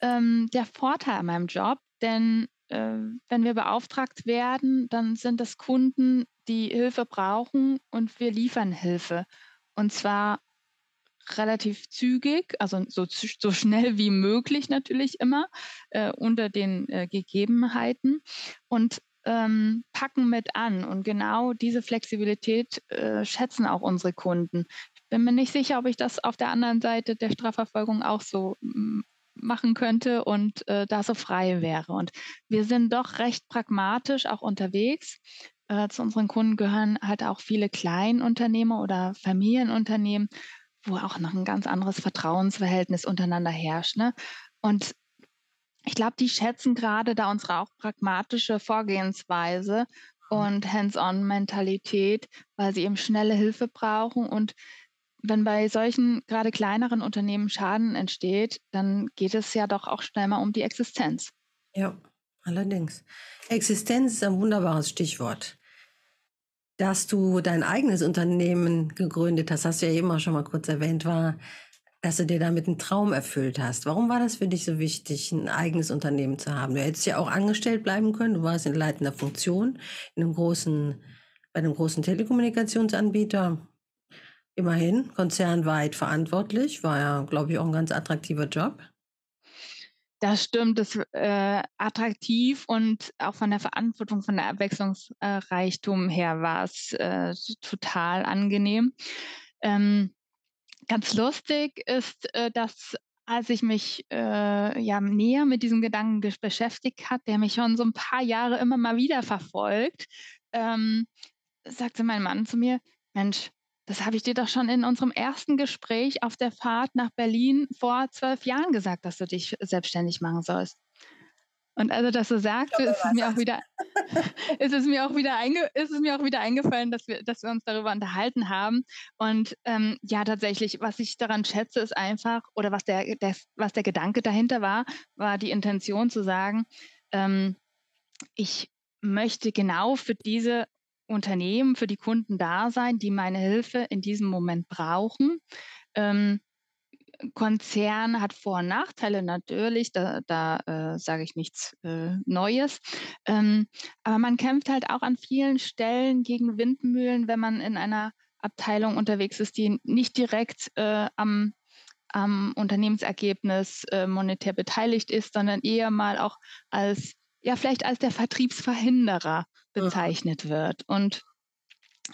ähm, der Vorteil an meinem Job, denn wenn wir beauftragt werden, dann sind das Kunden, die Hilfe brauchen und wir liefern Hilfe. Und zwar relativ zügig, also so, so schnell wie möglich natürlich immer äh, unter den äh, Gegebenheiten und ähm, packen mit an. Und genau diese Flexibilität äh, schätzen auch unsere Kunden. Ich bin mir nicht sicher, ob ich das auf der anderen Seite der Strafverfolgung auch so machen könnte und äh, da so frei wäre. Und wir sind doch recht pragmatisch auch unterwegs. Äh, zu unseren Kunden gehören halt auch viele Kleinunternehmer oder Familienunternehmen, wo auch noch ein ganz anderes Vertrauensverhältnis untereinander herrscht. Ne? Und ich glaube, die schätzen gerade da unsere auch pragmatische Vorgehensweise und Hands-on-Mentalität, weil sie eben schnelle Hilfe brauchen und wenn bei solchen gerade kleineren Unternehmen Schaden entsteht, dann geht es ja doch auch schnell mal um die Existenz. Ja, allerdings. Existenz ist ein wunderbares Stichwort. Dass du dein eigenes Unternehmen gegründet hast, hast du ja eben auch schon mal kurz erwähnt, war, dass du dir damit einen Traum erfüllt hast. Warum war das für dich so wichtig, ein eigenes Unternehmen zu haben? Du hättest ja auch angestellt bleiben können. Du warst in leitender Funktion in einem großen, bei einem großen Telekommunikationsanbieter. Immerhin, konzernweit verantwortlich, war ja, glaube ich, auch ein ganz attraktiver Job. Das stimmt, das äh, attraktiv und auch von der Verantwortung, von der Abwechslungsreichtum her war es äh, total angenehm. Ähm, ganz lustig ist, äh, dass als ich mich äh, ja näher mit diesem Gedanken beschäftigt hat, der mich schon so ein paar Jahre immer mal wieder verfolgt, ähm, sagte mein Mann zu mir, Mensch, das habe ich dir doch schon in unserem ersten Gespräch auf der Fahrt nach Berlin vor zwölf Jahren gesagt, dass du dich selbstständig machen sollst. Und also das so sagst, ist es mir auch wieder, ist es mir auch wieder einge, ist es mir auch wieder eingefallen, dass wir, dass wir uns darüber unterhalten haben. Und ähm, ja, tatsächlich, was ich daran schätze, ist einfach, oder was der, der, was der Gedanke dahinter war, war die Intention zu sagen, ähm, ich möchte genau für diese Unternehmen, für die Kunden da sein, die meine Hilfe in diesem Moment brauchen. Ähm, Konzern hat Vor- und Nachteile natürlich, da, da äh, sage ich nichts äh, Neues. Ähm, aber man kämpft halt auch an vielen Stellen gegen Windmühlen, wenn man in einer Abteilung unterwegs ist, die nicht direkt äh, am, am Unternehmensergebnis äh, monetär beteiligt ist, sondern eher mal auch als, ja, vielleicht als der Vertriebsverhinderer bezeichnet wird. Und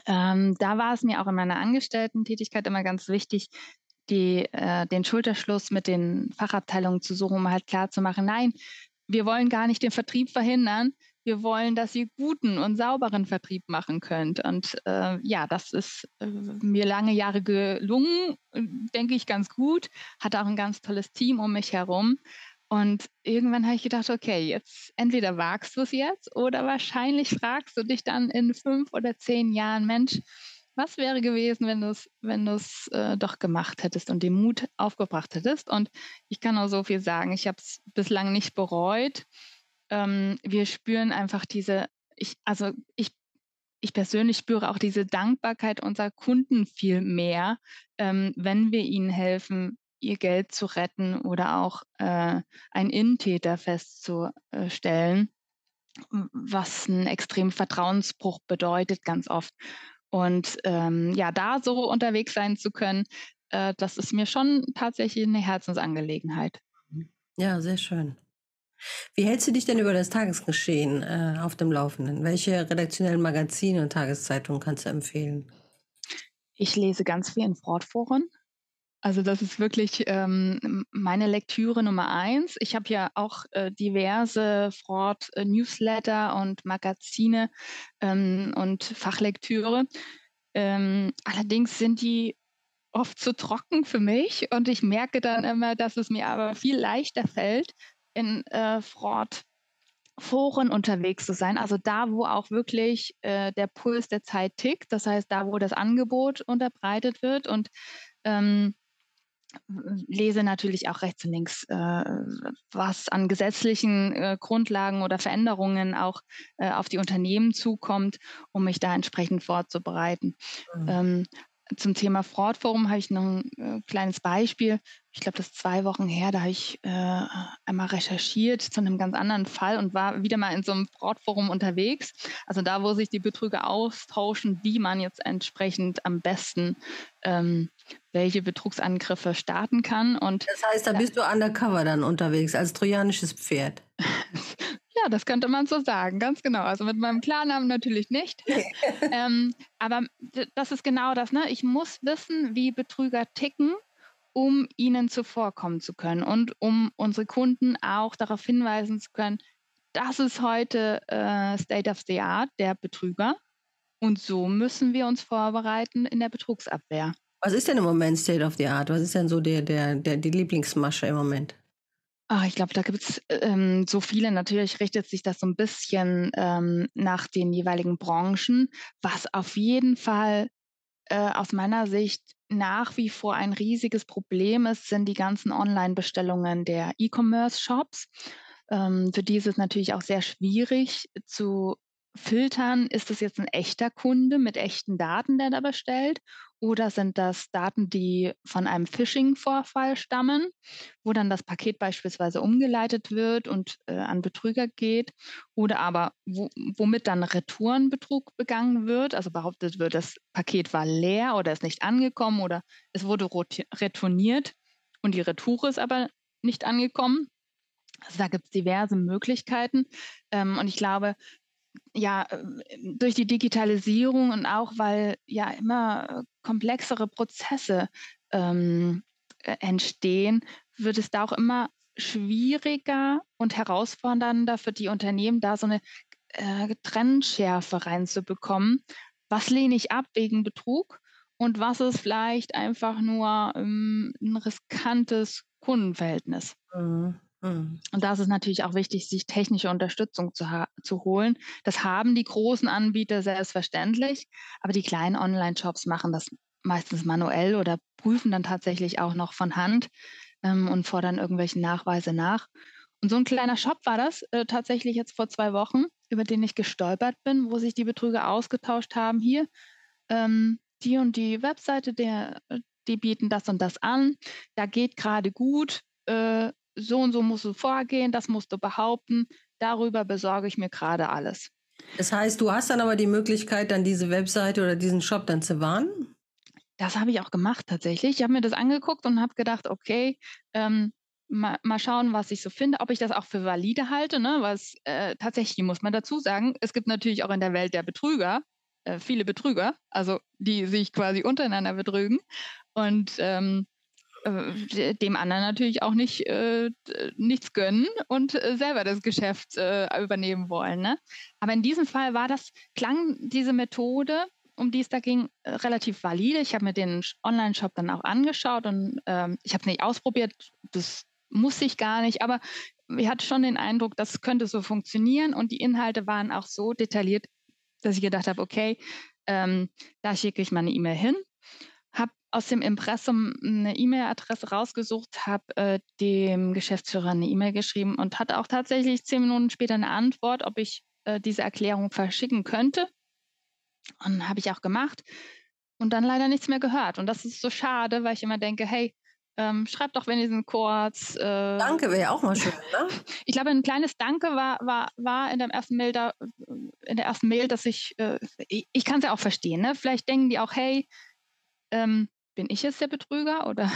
ähm, da war es mir auch in meiner Angestellten-Tätigkeit immer ganz wichtig, die, äh, den Schulterschluss mit den Fachabteilungen zu suchen, um halt klar zu machen, nein, wir wollen gar nicht den Vertrieb verhindern, wir wollen, dass ihr guten und sauberen Vertrieb machen könnt. Und äh, ja, das ist äh, mir lange Jahre gelungen, denke ich ganz gut, hatte auch ein ganz tolles Team um mich herum. Und irgendwann habe ich gedacht, okay, jetzt entweder wagst du es jetzt oder wahrscheinlich fragst du dich dann in fünf oder zehn Jahren, Mensch, was wäre gewesen, wenn du es wenn äh, doch gemacht hättest und den Mut aufgebracht hättest? Und ich kann auch so viel sagen, ich habe es bislang nicht bereut. Ähm, wir spüren einfach diese, ich, also ich, ich persönlich spüre auch diese Dankbarkeit unserer Kunden viel mehr, ähm, wenn wir ihnen helfen, ihr Geld zu retten oder auch äh, einen Innentäter festzustellen, was einen extremen Vertrauensbruch bedeutet ganz oft. Und ähm, ja, da so unterwegs sein zu können, äh, das ist mir schon tatsächlich eine Herzensangelegenheit. Ja, sehr schön. Wie hältst du dich denn über das Tagesgeschehen äh, auf dem Laufenden? Welche redaktionellen Magazine und Tageszeitungen kannst du empfehlen? Ich lese ganz viel in Fortforen. Also das ist wirklich ähm, meine Lektüre Nummer eins. Ich habe ja auch äh, diverse Fraud-Newsletter und Magazine ähm, und Fachlektüre. Ähm, allerdings sind die oft zu trocken für mich und ich merke dann immer, dass es mir aber viel leichter fällt, in äh, Fraud Foren unterwegs zu sein, also da, wo auch wirklich äh, der Puls der Zeit tickt, das heißt da, wo das Angebot unterbreitet wird und ähm, lese natürlich auch rechts und links, äh, was an gesetzlichen äh, Grundlagen oder Veränderungen auch äh, auf die Unternehmen zukommt, um mich da entsprechend vorzubereiten. Mhm. Ähm, zum Thema Fraud-Forum habe ich noch ein äh, kleines Beispiel. Ich glaube, das ist zwei Wochen her, da habe ich äh, einmal recherchiert zu einem ganz anderen Fall und war wieder mal in so einem Fraud-Forum unterwegs. Also da, wo sich die Betrüger austauschen, wie man jetzt entsprechend am besten ähm, welche Betrugsangriffe starten kann. Und das heißt, da bist du undercover dann unterwegs als trojanisches Pferd. Ja, das könnte man so sagen, ganz genau. Also mit meinem Klarnamen natürlich nicht. ähm, aber das ist genau das. Ne? Ich muss wissen, wie Betrüger ticken, um ihnen zuvorkommen zu können und um unsere Kunden auch darauf hinweisen zu können, das ist heute äh, State of the Art, der Betrüger. Und so müssen wir uns vorbereiten in der Betrugsabwehr. Was ist denn im Moment State of the Art? Was ist denn so der, der, der, die Lieblingsmasche im Moment? Ah, ich glaube, da gibt es ähm, so viele. Natürlich richtet sich das so ein bisschen ähm, nach den jeweiligen Branchen. Was auf jeden Fall äh, aus meiner Sicht nach wie vor ein riesiges Problem ist, sind die ganzen Online-Bestellungen der E-Commerce-Shops. Ähm, für die ist es natürlich auch sehr schwierig zu filtern, ist das jetzt ein echter Kunde mit echten Daten, der da bestellt? Oder sind das Daten, die von einem Phishing-Vorfall stammen, wo dann das Paket beispielsweise umgeleitet wird und äh, an Betrüger geht? Oder aber wo, womit dann Retourenbetrug begangen wird? Also behauptet wird, das Paket war leer oder ist nicht angekommen oder es wurde retourniert und die Retour ist aber nicht angekommen. Also da gibt es diverse Möglichkeiten. Ähm, und ich glaube, ja, äh, durch die Digitalisierung und auch weil ja immer komplexere Prozesse ähm, äh, entstehen, wird es da auch immer schwieriger und herausfordernder für die Unternehmen, da so eine äh, Trennschärfe reinzubekommen. Was lehne ich ab wegen Betrug und was ist vielleicht einfach nur ähm, ein riskantes Kundenverhältnis? Mhm. Mhm. Und da ist es natürlich auch wichtig, sich technische Unterstützung zu, zu holen. Das haben die großen Anbieter selbstverständlich, aber die kleinen Online-Shops machen das meistens manuell oder prüfen dann tatsächlich auch noch von Hand ähm, und fordern irgendwelche Nachweise nach. Und so ein kleiner Shop war das äh, tatsächlich jetzt vor zwei Wochen, über den ich gestolpert bin, wo sich die Betrüger ausgetauscht haben. Hier, ähm, die und die Webseite, der, äh, die bieten das und das an. Da geht gerade gut. Äh, so und so musst du vorgehen, das musst du behaupten, darüber besorge ich mir gerade alles. Das heißt, du hast dann aber die Möglichkeit, dann diese Webseite oder diesen Shop dann zu warnen? Das habe ich auch gemacht tatsächlich. Ich habe mir das angeguckt und habe gedacht, okay, ähm, mal, mal, schauen, was ich so finde, ob ich das auch für valide halte. Ne? Was äh, tatsächlich muss man dazu sagen, es gibt natürlich auch in der Welt der Betrüger äh, viele Betrüger, also die sich quasi untereinander betrügen. Und ähm, äh, dem anderen natürlich auch nicht äh, nichts gönnen und äh, selber das Geschäft äh, übernehmen wollen. Ne? Aber in diesem Fall war das, klang diese Methode, um die es da ging, relativ valide. Ich habe mir den Online-Shop dann auch angeschaut und ähm, ich habe es nicht ausprobiert, das muss ich gar nicht, aber ich hatte schon den Eindruck, das könnte so funktionieren und die Inhalte waren auch so detailliert, dass ich gedacht habe, okay, ähm, da schicke ich mal eine E-Mail hin aus dem Impressum eine E-Mail-Adresse rausgesucht, habe äh, dem Geschäftsführer eine E-Mail geschrieben und hatte auch tatsächlich zehn Minuten später eine Antwort, ob ich äh, diese Erklärung verschicken könnte. Und habe ich auch gemacht und dann leider nichts mehr gehört. Und das ist so schade, weil ich immer denke, hey, ähm, schreibt doch wenigstens kurz. Äh, Danke wäre ja auch mal schön, ne? ich glaube, ein kleines Danke war, war, war in, der ersten Mail da, in der ersten Mail, dass ich, äh, ich, ich kann es ja auch verstehen, ne? Vielleicht denken die auch, hey, ähm, bin ich jetzt der Betrüger oder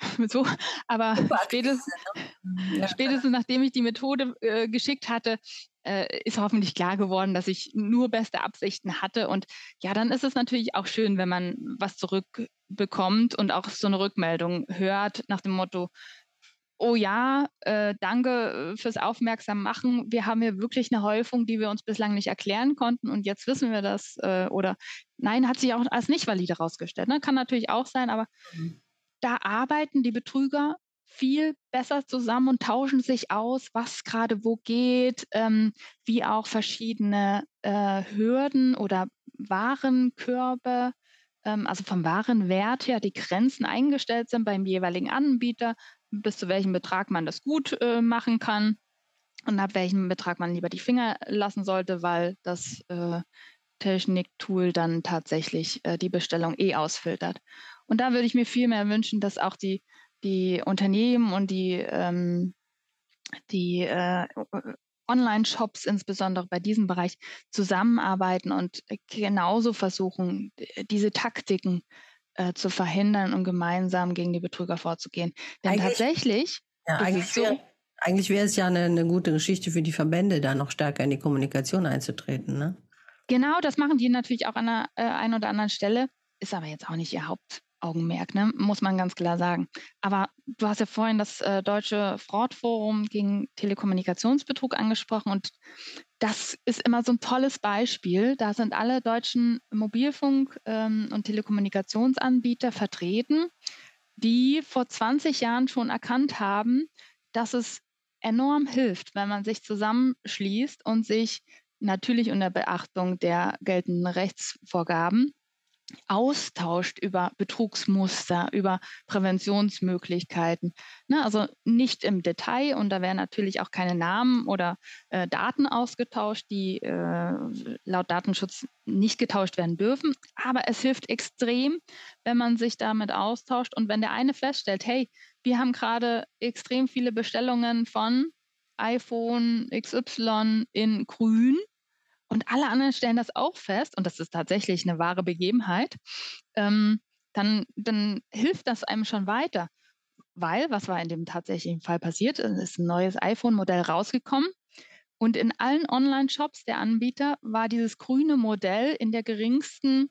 so? Aber spätestens, ne? ja. spätestens, nachdem ich die Methode äh, geschickt hatte, äh, ist hoffentlich klar geworden, dass ich nur beste Absichten hatte. Und ja, dann ist es natürlich auch schön, wenn man was zurückbekommt und auch so eine Rückmeldung hört nach dem Motto, oh ja, äh, danke äh, fürs Aufmerksam machen. Wir haben hier wirklich eine Häufung, die wir uns bislang nicht erklären konnten und jetzt wissen wir das. Äh, oder nein, hat sich auch als nicht valide herausgestellt. Ne? Kann natürlich auch sein, aber mhm. da arbeiten die Betrüger viel besser zusammen und tauschen sich aus, was gerade wo geht, ähm, wie auch verschiedene äh, Hürden oder Warenkörbe ähm, also vom Warenwert her die Grenzen eingestellt sind beim jeweiligen Anbieter, bis zu welchem Betrag man das gut äh, machen kann und ab welchem Betrag man lieber die Finger lassen sollte, weil das äh, Technik-Tool dann tatsächlich äh, die Bestellung eh ausfiltert. Und da würde ich mir viel mehr wünschen, dass auch die, die Unternehmen und die, ähm, die äh, Online-Shops insbesondere bei diesem Bereich zusammenarbeiten und genauso versuchen, diese Taktiken äh, zu verhindern und gemeinsam gegen die Betrüger vorzugehen. Denn eigentlich, tatsächlich ja, eigentlich so, wäre, eigentlich wäre es ja eine, eine, gute Geschichte für die Verbände, da noch stärker in die Kommunikation einzutreten. Ne? Genau, das machen die natürlich auch an der äh, einen oder anderen Stelle, ist aber jetzt auch nicht ihr Haupt, Augenmerk, ne? muss man ganz klar sagen. Aber du hast ja vorhin das äh, Deutsche Fraudforum gegen Telekommunikationsbetrug angesprochen und das ist immer so ein tolles Beispiel. Da sind alle deutschen Mobilfunk- ähm, und Telekommunikationsanbieter vertreten, die vor 20 Jahren schon erkannt haben, dass es enorm hilft, wenn man sich zusammenschließt und sich natürlich unter Beachtung der geltenden Rechtsvorgaben austauscht über Betrugsmuster, über Präventionsmöglichkeiten. Ne, also nicht im Detail und da werden natürlich auch keine Namen oder äh, Daten ausgetauscht, die äh, laut Datenschutz nicht getauscht werden dürfen. Aber es hilft extrem, wenn man sich damit austauscht und wenn der eine feststellt, hey, wir haben gerade extrem viele Bestellungen von iPhone XY in grün und alle anderen stellen das auch fest, und das ist tatsächlich eine wahre Begebenheit, ähm, dann, dann hilft das einem schon weiter. Weil, was war in dem tatsächlichen Fall passiert? Ist ein neues iPhone-Modell rausgekommen. Und in allen Online-Shops der Anbieter war dieses grüne Modell in der geringsten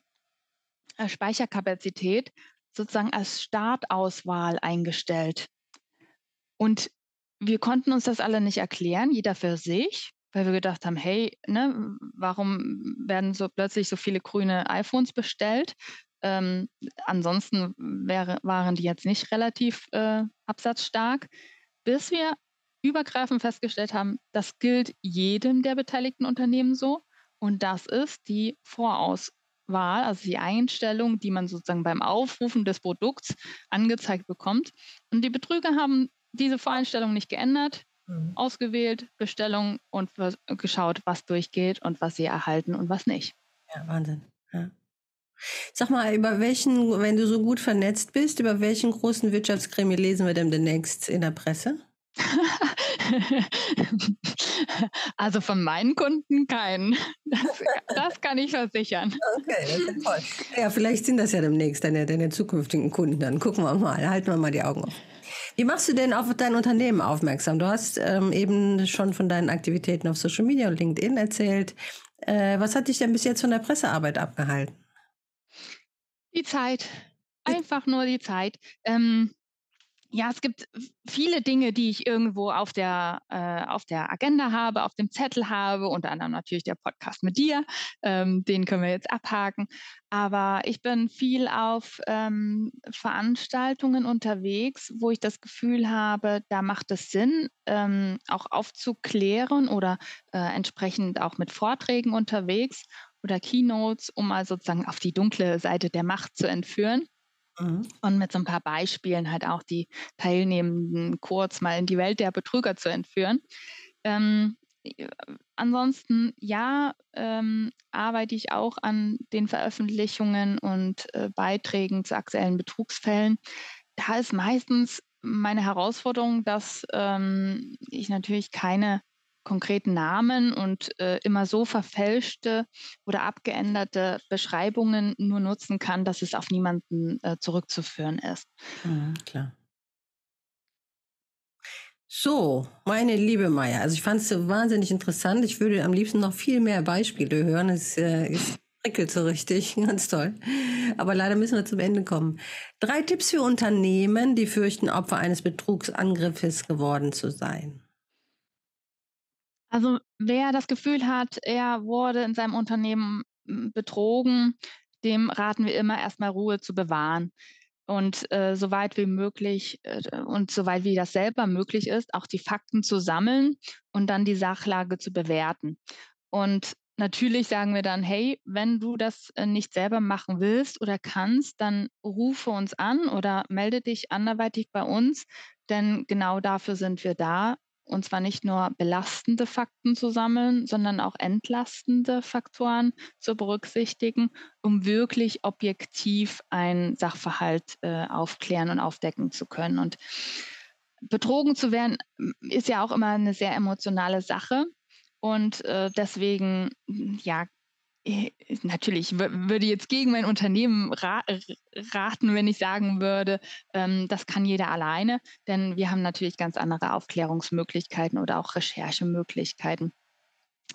äh, Speicherkapazität sozusagen als Startauswahl eingestellt. Und wir konnten uns das alle nicht erklären, jeder für sich weil wir gedacht haben, hey, ne, warum werden so plötzlich so viele grüne iPhones bestellt? Ähm, ansonsten wäre, waren die jetzt nicht relativ äh, absatzstark, bis wir übergreifend festgestellt haben, das gilt jedem der beteiligten Unternehmen so. Und das ist die Vorauswahl, also die Einstellung, die man sozusagen beim Aufrufen des Produkts angezeigt bekommt. Und die Betrüger haben diese Voreinstellung nicht geändert mhm. ausgewählt, Bestellung und geschaut, was durchgeht und was sie erhalten und was nicht. Ja, Wahnsinn. Ja. Sag mal, über welchen, wenn du so gut vernetzt bist, über welchen großen Wirtschaftsgremie lesen wir denn demnächst in der Presse? also von meinen Kunden keinen. Das, das, kann ich versichern. Okay, das ist toll. Ja, vielleicht sind das ja demnächst deine, deine zukünftigen Kunden. Dann gucken wir mal, halten wir mal die Augen auf. Wie machst du denn auf dein Unternehmen aufmerksam? Du hast ähm, eben schon von deinen Aktivitäten auf Social Media und LinkedIn erzählt. Äh, was hat dich denn bis jetzt von der Pressearbeit abgehalten? Die Zeit. Einfach nur die Zeit. Ähm, ja, es gibt viele Dinge, die ich irgendwo auf der, äh, auf der Agenda habe, auf dem Zettel habe, unter anderem natürlich der Podcast mit dir. Ähm, den können wir jetzt abhaken. Aber ich bin viel auf ähm, Veranstaltungen unterwegs, wo ich das Gefühl habe, da macht es Sinn, ähm, auch aufzuklären oder äh, entsprechend auch mit Vorträgen unterwegs oder Keynotes, um mal sozusagen auf die dunkle Seite der Macht zu entführen. Mhm. Und mit so ein paar Beispielen halt auch die Teilnehmenden kurz mal in die Welt der Betrüger zu entführen. Ähm, äh, ansonsten, ja, ähm, arbeite ich auch an den Veröffentlichungen und äh, Beiträgen zu aktuellen Betrugsfällen. Da ist meistens meine Herausforderung, dass ähm, ich natürlich keine konkreten Namen und äh, immer so verfälschte oder abgeänderte Beschreibungen nur nutzen kann, dass es auf niemanden äh, zurückzuführen ist. Mhm, klar. So, meine liebe Maya, also ich fand es wahnsinnig interessant. Ich würde am liebsten noch viel mehr Beispiele hören. Es, äh, es prickelt so richtig, ganz toll. Aber leider müssen wir zum Ende kommen. Drei Tipps für Unternehmen, die fürchten, Opfer eines Betrugsangriffes geworden zu sein. Also wer das Gefühl hat, er wurde in seinem Unternehmen hm, betrogen, dem raten wir immer erstmal Ruhe zu bewahren und äh, so weit wie möglich äh, und soweit wie das selber möglich ist, auch die Fakten zu sammeln und dann die Sachlage zu bewerten. Und natürlich sagen wir dann, hey, wenn du das äh, nicht selber machen willst oder kannst, dann rufe uns an oder melde dich anderweitig bei uns, denn genau dafür sind wir da, und zwar nicht nur belastende Fakten zu sammeln, sondern auch entlastende Faktoren zu berücksichtigen, um wirklich objektiv einen Sachverhalt äh, aufklären und aufdecken zu können. Und betrogen zu werden ist ja auch immer eine sehr emotionale Sache. Und äh, deswegen, ja, äh, natürlich würde jetzt gegen mein Unternehmen ra raten, wenn ich sagen würde, ähm, das kann jeder alleine, denn wir haben natürlich ganz andere Aufklärungsmöglichkeiten oder auch Recherchemöglichkeiten.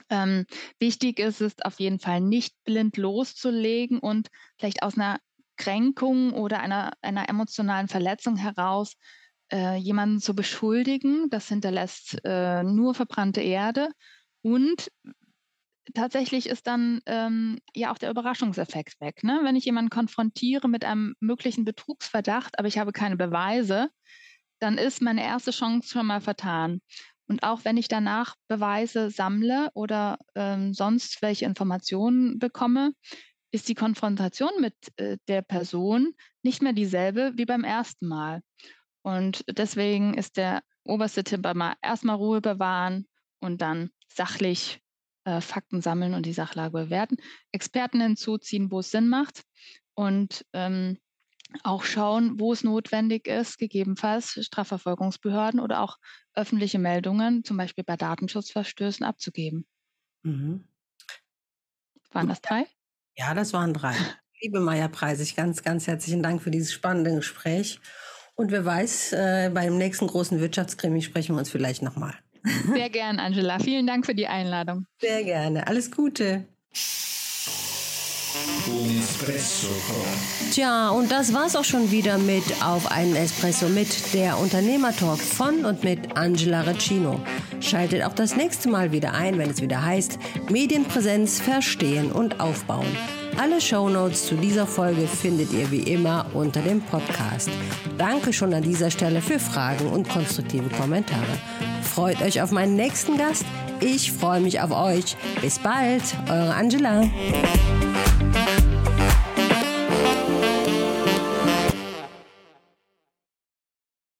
Ähm, wichtig ist es auf jeden Fall nicht blind loszulegen und vielleicht aus einer Kränkung oder einer, einer emotionalen Verletzung heraus äh, jemanden zu beschuldigen. Das hinterlässt äh, nur verbrannte Erde. Und tatsächlich ist dann ähm, ja auch der Überraschungseffekt weg. Ne? Wenn ich jemanden konfrontiere mit einem möglichen Betrugsverdacht, aber ich habe keine Beweise, dann ist meine erste Chance schon mal vertan. Und auch wenn ich danach Beweise sammle oder ähm, sonst welche Informationen bekomme, ist die Konfrontation mit äh, der Person nicht mehr dieselbe wie beim ersten Mal. Und deswegen ist der oberste Tipp einmal erstmal Ruhe bewahren und dann sachlich äh, Fakten sammeln und die Sachlage bewerten, Experten hinzuziehen, wo es Sinn macht und ähm, auch schauen, wo es notwendig ist, gegebenenfalls Strafverfolgungsbehörden oder auch öffentliche Meldungen, zum Beispiel bei Datenschutzverstößen, abzugeben. Mhm. Waren das drei? Ja, das waren drei. Liebe Maya Preisig, ganz, ganz herzlichen Dank für dieses spannende Gespräch. Und wer weiß, äh, beim nächsten großen Wirtschaftskrimi sprechen wir uns vielleicht nochmal. Sehr gern, Angela. Vielen Dank für die Einladung. Sehr gerne. Alles Gute. Tja, und das war's auch schon wieder mit Auf einen Espresso mit der Unternehmertalk von und mit Angela Recino. Schaltet auch das nächste Mal wieder ein, wenn es wieder heißt Medienpräsenz verstehen und aufbauen. Alle Shownotes zu dieser Folge findet ihr wie immer unter dem Podcast. Danke schon an dieser Stelle für Fragen und konstruktive Kommentare. Freut euch auf meinen nächsten Gast. Ich freue mich auf euch. Bis bald, eure Angela.